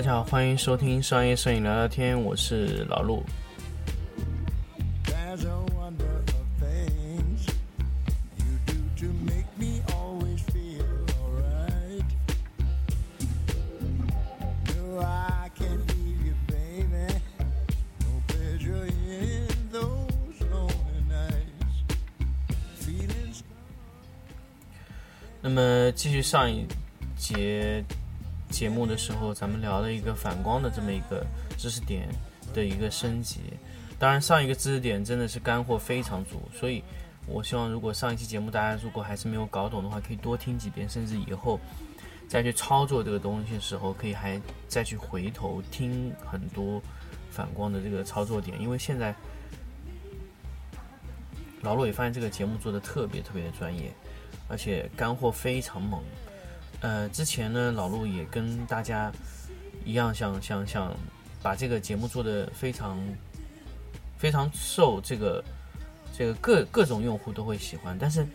大家好，欢迎收听商业摄影聊聊天，我是老陆。那么继续上一节节目的时候，咱们聊了一个反光的这么一个知识点的一个升级。当然，上一个知识点真的是干货非常足，所以我希望如果上一期节目大家如果还是没有搞懂的话，可以多听几遍，甚至以后再去操作这个东西的时候，可以还再去回头听很多反光的这个操作点，因为现在老陆也发现这个节目做的特别特别的专业。而且干货非常猛，呃，之前呢，老陆也跟大家一样，想想想把这个节目做的非常非常受这个这个各各种用户都会喜欢。但是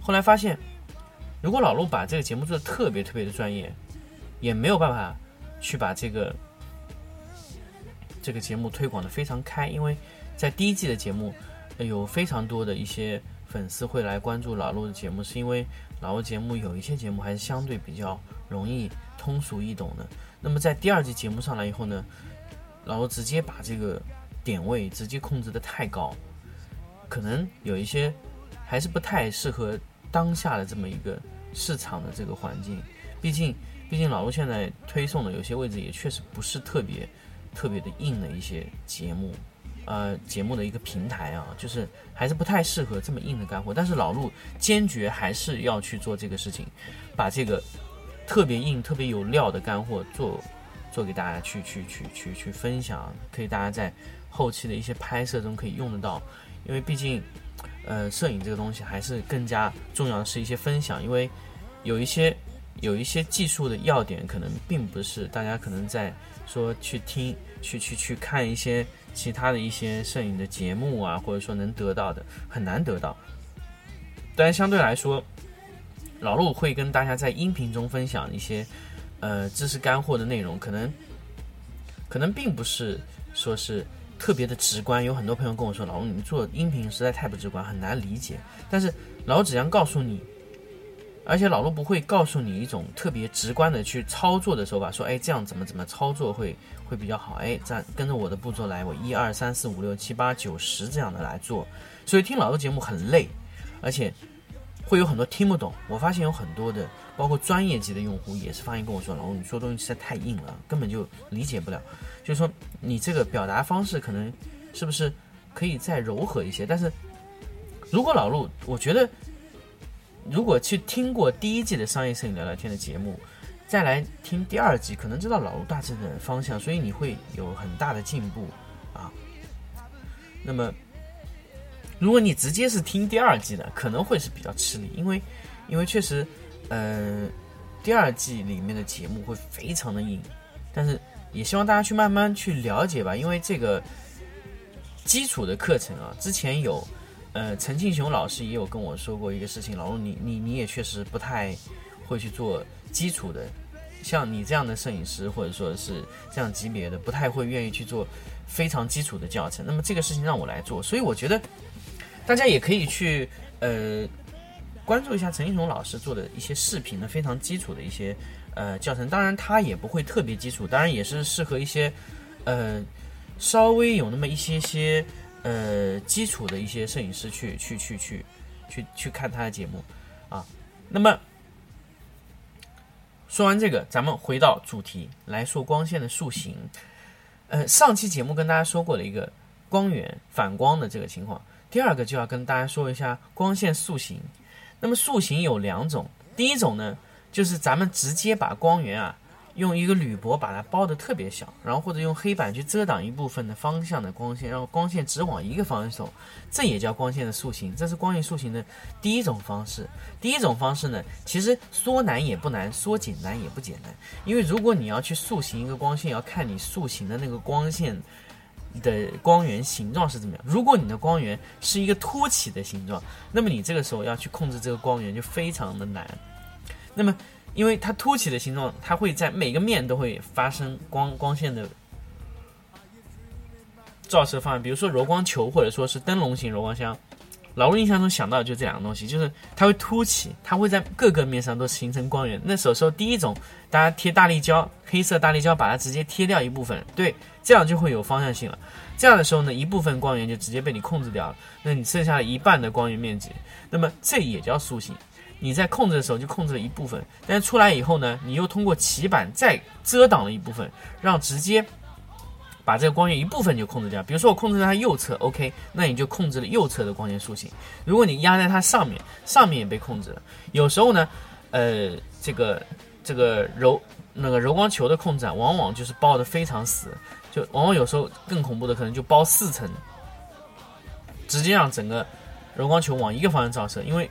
后来发现，如果老陆把这个节目做的特别特别的专业，也没有办法去把这个这个节目推广的非常开，因为在第一季的节目有非常多的一些。粉丝会来关注老陆的节目，是因为老陆节目有一些节目还是相对比较容易通俗易懂的。那么在第二季节目上来以后呢，老陆直接把这个点位直接控制的太高，可能有一些还是不太适合当下的这么一个市场的这个环境。毕竟，毕竟老陆现在推送的有些位置也确实不是特别特别的硬的一些节目。呃，节目的一个平台啊，就是还是不太适合这么硬的干货。但是老陆坚决还是要去做这个事情，把这个特别硬、特别有料的干货做做给大家去去去去去分享，可以大家在后期的一些拍摄中可以用得到。因为毕竟，呃，摄影这个东西还是更加重要的是一些分享，因为有一些有一些技术的要点，可能并不是大家可能在说去听、去去去看一些。其他的一些摄影的节目啊，或者说能得到的很难得到，但相对来说，老陆会跟大家在音频中分享一些呃知识干货的内容，可能可能并不是说是特别的直观。有很多朋友跟我说，老陆你做音频实在太不直观，很难理解。但是老陆只想告诉你。而且老陆不会告诉你一种特别直观的去操作的手法，说哎这样怎么怎么操作会会比较好，哎这样跟着我的步骤来，我一二三四五六七八九十这样的来做，所以听老陆节目很累，而且会有很多听不懂。我发现有很多的，包括专业级的用户也是发现跟我说，老陆你说东西实在太硬了，根本就理解不了。就是说你这个表达方式可能是不是可以再柔和一些？但是如果老陆，我觉得。如果去听过第一季的商业摄影聊聊天的节目，再来听第二季，可能知道老陆大致的方向，所以你会有很大的进步啊。那么，如果你直接是听第二季的，可能会是比较吃力，因为因为确实，呃，第二季里面的节目会非常的硬，但是也希望大家去慢慢去了解吧，因为这个基础的课程啊，之前有。呃，陈庆雄老师也有跟我说过一个事情，老陆，你你你也确实不太会去做基础的，像你这样的摄影师或者说是这样级别的，不太会愿意去做非常基础的教程。那么这个事情让我来做，所以我觉得大家也可以去呃关注一下陈庆雄老师做的一些视频的，非常基础的一些呃教程。当然他也不会特别基础，当然也是适合一些呃稍微有那么一些些。呃，基础的一些摄影师去去去去去去看他的节目啊。那么说完这个，咱们回到主题来说光线的塑形。呃，上期节目跟大家说过了一个光源反光的这个情况，第二个就要跟大家说一下光线塑形。那么塑形有两种，第一种呢，就是咱们直接把光源啊。用一个铝箔把它包的特别小，然后或者用黑板去遮挡一部分的方向的光线，让光线只往一个方向走，这也叫光线的塑形。这是光线塑形的第一种方式。第一种方式呢，其实说难也不难，说简单也不简单。因为如果你要去塑形一个光线，要看你塑形的那个光线的光源形状是怎么样。如果你的光源是一个凸起的形状，那么你这个时候要去控制这个光源就非常的难。那么因为它凸起的形状，它会在每个面都会发生光光线的照射方案，比如说柔光球或者说是灯笼型柔光箱。老陆印象中想到的就这两个东西，就是它会凸起，它会在各个面上都形成光源。那时候第一种，大家贴大力胶，黑色大力胶把它直接贴掉一部分，对，这样就会有方向性了。这样的时候呢，一部分光源就直接被你控制掉了，那你剩下的一半的光源面积，那么这也叫塑形。你在控制的时候就控制了一部分，但是出来以后呢，你又通过棋板再遮挡了一部分，让直接把这个光源一部分就控制掉。比如说我控制在它右侧，OK，那你就控制了右侧的光线塑形。如果你压在它上面，上面也被控制了。有时候呢，呃，这个这个柔那个柔光球的控制啊，往往就是包的非常死，就往往有时候更恐怖的可能就包四层，直接让整个柔光球往一个方向照射，因为。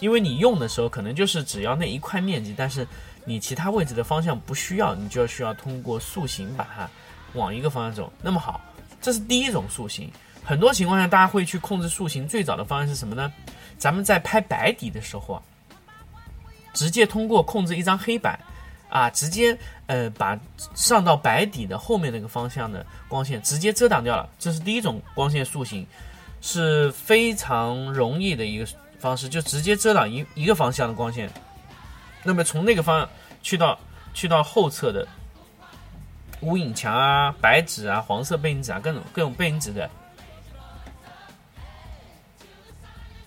因为你用的时候可能就是只要那一块面积，但是你其他位置的方向不需要，你就需要通过塑形把它往一个方向走。那么好，这是第一种塑形。很多情况下，大家会去控制塑形，最早的方案是什么呢？咱们在拍白底的时候啊，直接通过控制一张黑板啊，直接呃把上到白底的后面那个方向的光线直接遮挡掉了。这是第一种光线塑形，是非常容易的一个。方式就直接遮挡一一个方向的光线，那么从那个方向去到去到后侧的无影墙啊、白纸啊、黄色背景纸啊、各种各种背景纸的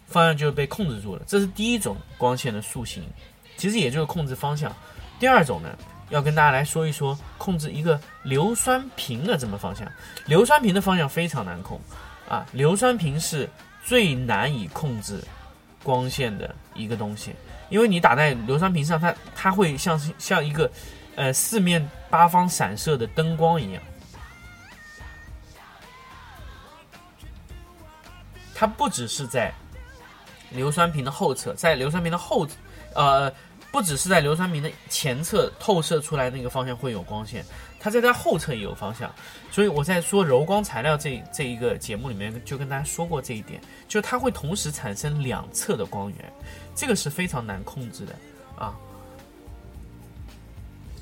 方向就被控制住了。这是第一种光线的塑形，其实也就是控制方向。第二种呢，要跟大家来说一说控制一个硫酸瓶的这么方向。硫酸瓶的方向非常难控啊，硫酸瓶是最难以控制。光线的一个东西，因为你打在硫酸瓶上，它它会像像一个，呃，四面八方闪射的灯光一样。它不只是在硫酸瓶的后侧，在硫酸瓶的后，呃，不只是在硫酸瓶的前侧透射出来那个方向会有光线。它在它后侧也有方向，所以我在说柔光材料这这一个节目里面就跟大家说过这一点，就它会同时产生两侧的光源，这个是非常难控制的啊。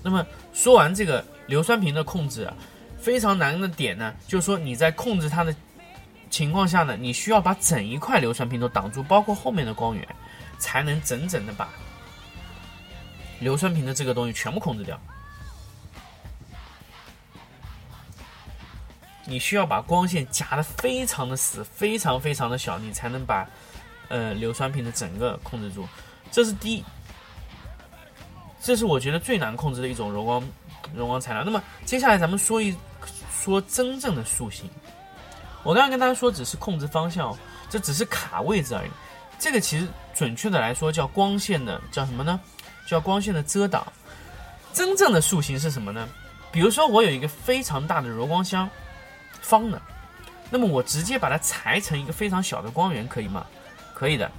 那么说完这个硫酸瓶的控制啊，非常难的点呢，就是说你在控制它的情况下呢，你需要把整一块硫酸瓶都挡住，包括后面的光源，才能整整的把硫酸瓶的这个东西全部控制掉。你需要把光线夹得非常的死，非常非常的小，你才能把，呃，硫酸瓶的整个控制住。这是第一，这是我觉得最难控制的一种柔光柔光材料。那么接下来咱们说一说真正的塑形。我刚刚跟大家说只是控制方向，这只是卡位置而已。这个其实准确的来说叫光线的叫什么呢？叫光线的遮挡。真正的塑形是什么呢？比如说我有一个非常大的柔光箱。方的，那么我直接把它裁成一个非常小的光源，可以吗？可以的。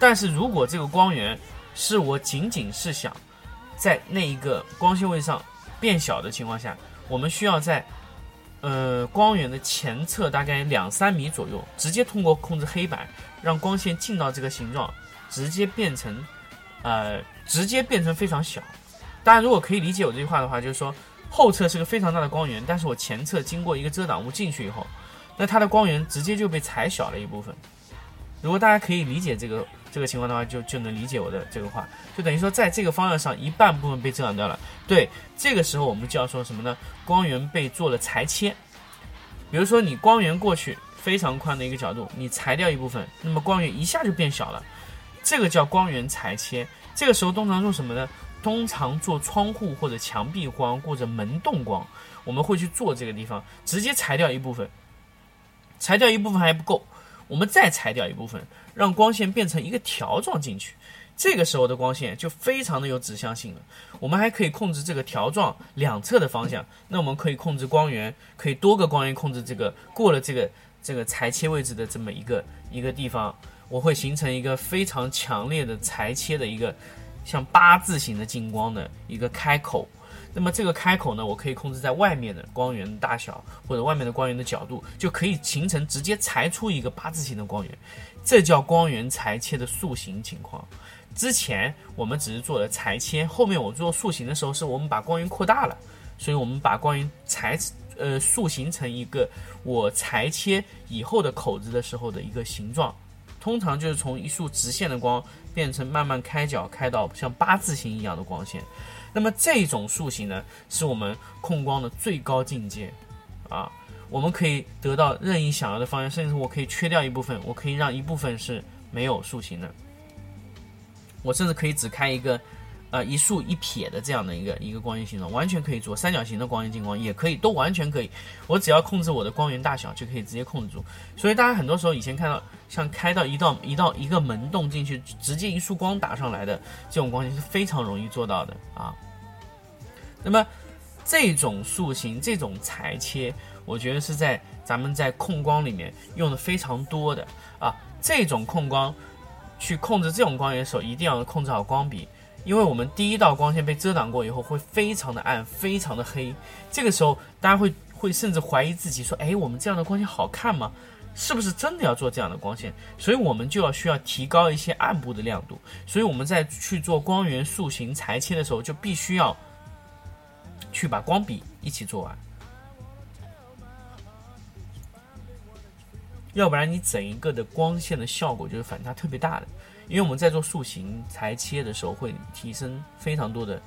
但是如果这个光源是我仅仅是想在那一个光线位上变小的情况下，我们需要在呃光源的前侧大概两三米左右，直接通过控制黑板，让光线进到这个形状，直接变成呃直接变成非常小。大家如果可以理解我这句话的话，就是说。后侧是个非常大的光源，但是我前侧经过一个遮挡物进去以后，那它的光源直接就被裁小了一部分。如果大家可以理解这个这个情况的话，就就能理解我的这个话，就等于说在这个方向上一半部分被遮挡掉了。对，这个时候我们就要说什么呢？光源被做了裁切。比如说你光源过去非常宽的一个角度，你裁掉一部分，那么光源一下就变小了，这个叫光源裁切。这个时候通常用什么呢？通常做窗户或者墙壁光或者门洞光，我们会去做这个地方，直接裁掉一部分，裁掉一部分还不够，我们再裁掉一部分，让光线变成一个条状进去。这个时候的光线就非常的有指向性了。我们还可以控制这个条状两侧的方向，那我们可以控制光源，可以多个光源控制这个过了这个这个裁切位置的这么一个一个地方，我会形成一个非常强烈的裁切的一个。像八字形的进光的一个开口，那么这个开口呢，我可以控制在外面的光源大小或者外面的光源的角度，就可以形成直接裁出一个八字形的光源，这叫光源裁切的塑形情况。之前我们只是做了裁切，后面我做塑形的时候，是我们把光源扩大了，所以我们把光源裁呃塑形成一个我裁切以后的口子的时候的一个形状，通常就是从一束直线的光变成慢慢开角开到像八字形一样的光线。那么这种塑形呢，是我们控光的最高境界，啊，我们可以得到任意想要的方向，甚至我可以缺掉一部分，我可以让一部分是没有塑形的，我甚至可以只开一个，呃，一竖一撇的这样的一个一个光源形状，完全可以做三角形的光源进光，也可以，都完全可以，我只要控制我的光源大小就可以直接控制住。所以大家很多时候以前看到像开到一道一道一个门洞进去，直接一束光打上来的这种光线是非常容易做到的啊。那么，这种塑形、这种裁切，我觉得是在咱们在控光里面用的非常多的啊。这种控光，去控制这种光源的时候，一定要控制好光比，因为我们第一道光线被遮挡过以后，会非常的暗、非常的黑。这个时候，大家会会甚至怀疑自己说：“哎，我们这样的光线好看吗？是不是真的要做这样的光线？”所以，我们就要需要提高一些暗部的亮度。所以，我们在去做光源塑形裁切的时候，就必须要。去把光笔一起做完，要不然你整一个的光线的效果就是反差特别大的。因为我们在做塑形裁切的时候，会提升非常多的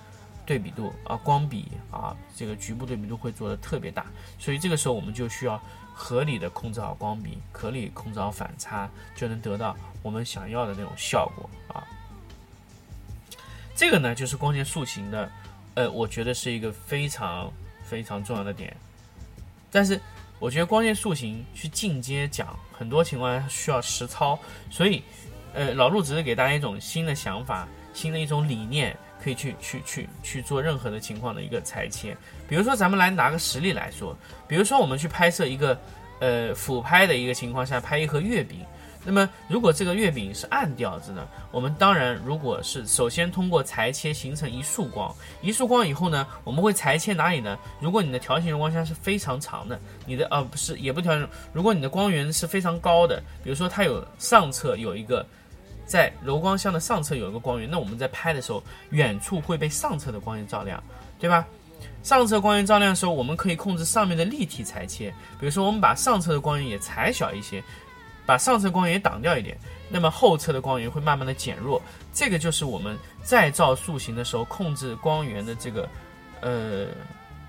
对比度啊，光比啊，这个局部对比度会做的特别大。所以这个时候我们就需要合理的控制好光比，合理控制好反差，就能得到我们想要的那种效果啊。这个呢，就是光线塑形的。呃，我觉得是一个非常非常重要的点，但是我觉得光线塑形去进阶讲，很多情况下需要实操，所以，呃，老陆只是给大家一种新的想法，新的一种理念，可以去去去去做任何的情况的一个裁切。比如说，咱们来拿个实例来说，比如说我们去拍摄一个呃俯拍的一个情况下，拍一盒月饼。那么，如果这个月饼是暗调子呢？我们当然，如果是首先通过裁切形成一束光，一束光以后呢，我们会裁切哪里呢？如果你的条形柔光箱是非常长的，你的呃不是也不条形，如果你的光源是非常高的，比如说它有上侧有一个，在柔光箱的上侧有一个光源，那我们在拍的时候，远处会被上侧的光源照亮，对吧？上侧光源照亮的时候，我们可以控制上面的立体裁切，比如说我们把上侧的光源也裁小一些。把上侧光源也挡掉一点，那么后侧的光源会慢慢的减弱。这个就是我们再造塑形的时候控制光源的这个呃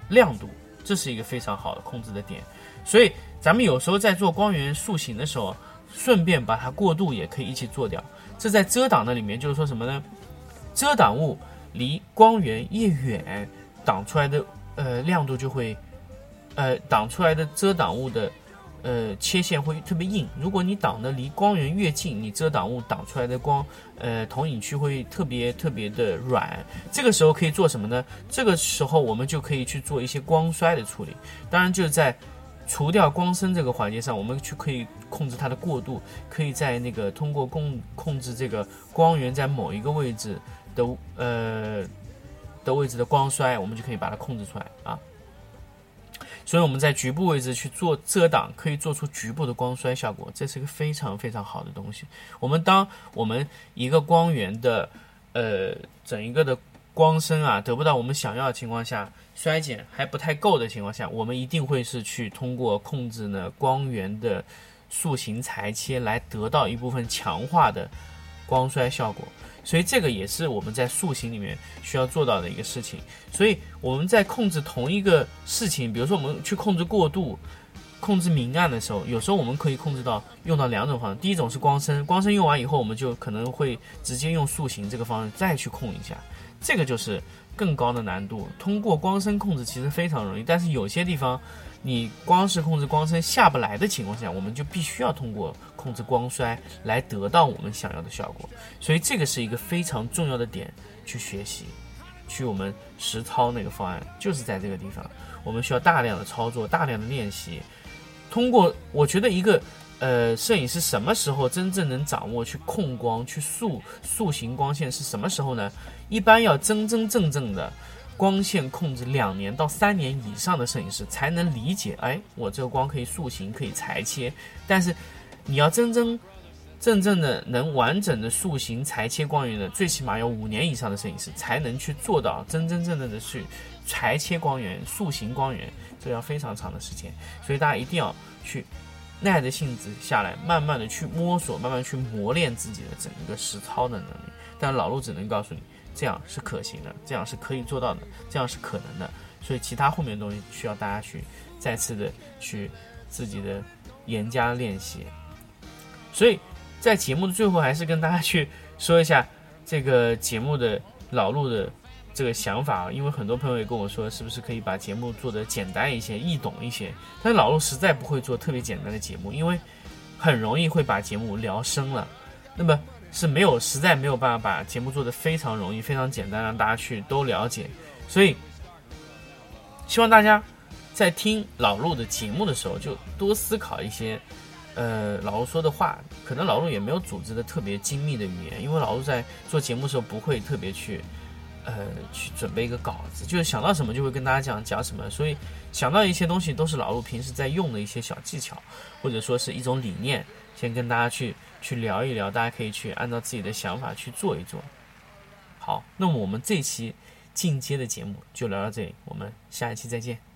亮度，这是一个非常好的控制的点。所以咱们有时候在做光源塑形的时候，顺便把它过渡也可以一起做掉。这在遮挡的里面就是说什么呢？遮挡物离光源越远，挡出来的呃亮度就会呃挡出来的遮挡物的。呃，切线会特别硬。如果你挡的离光源越近，你遮挡物挡出来的光，呃，投影区会特别特别的软。这个时候可以做什么呢？这个时候我们就可以去做一些光衰的处理。当然，就是在除掉光深这个环节上，我们去可以控制它的过渡，可以在那个通过控控制这个光源在某一个位置的呃的位置的光衰，我们就可以把它控制出来啊。所以我们在局部位置去做遮挡，可以做出局部的光衰效果，这是一个非常非常好的东西。我们当我们一个光源的，呃，整一个的光深啊得不到我们想要的情况下，衰减还不太够的情况下，我们一定会是去通过控制呢光源的塑形裁切来得到一部分强化的光衰效果。所以这个也是我们在塑形里面需要做到的一个事情。所以我们在控制同一个事情，比如说我们去控制过度、控制明暗的时候，有时候我们可以控制到用到两种方式。第一种是光深，光深用完以后，我们就可能会直接用塑形这个方式再去控一下，这个就是更高的难度。通过光深控制其实非常容易，但是有些地方。你光是控制光深下不来的情况下，我们就必须要通过控制光衰来得到我们想要的效果。所以这个是一个非常重要的点去学习，去我们实操那个方案就是在这个地方，我们需要大量的操作，大量的练习。通过我觉得一个呃摄影师什么时候真正能掌握去控光、去塑塑形光线是什么时候呢？一般要真真正正的光线控制两年到三年以上的摄影师才能理解，哎，我这个光可以塑形，可以裁切。但是，你要真真正正的能完整的塑形、裁切光源的，最起码要五年以上的摄影师才能去做到真真正正的去裁切光源、塑形光源，这要非常长的时间。所以大家一定要去耐着性子下来，慢慢的去摸索，慢慢去磨练自己的整个实操的能力。但老陆只能告诉你。这样是可行的，这样是可以做到的，这样是可能的。所以其他后面的东西需要大家去再次的去自己的严加练习。所以在节目的最后，还是跟大家去说一下这个节目的老陆的这个想法，因为很多朋友也跟我说，是不是可以把节目做得简单一些、易懂一些？但是老陆实在不会做特别简单的节目，因为很容易会把节目聊深了。那么。是没有，实在没有办法把节目做得非常容易、非常简单，让大家去都了解。所以，希望大家在听老陆的节目的时候，就多思考一些，呃，老陆说的话。可能老陆也没有组织的特别精密的语言，因为老陆在做节目的时候不会特别去，呃，去准备一个稿子，就是想到什么就会跟大家讲讲什么。所以，想到一些东西都是老陆平时在用的一些小技巧，或者说是一种理念，先跟大家去。去聊一聊，大家可以去按照自己的想法去做一做。好，那么我们这期进阶的节目就聊到这里，我们下一期再见。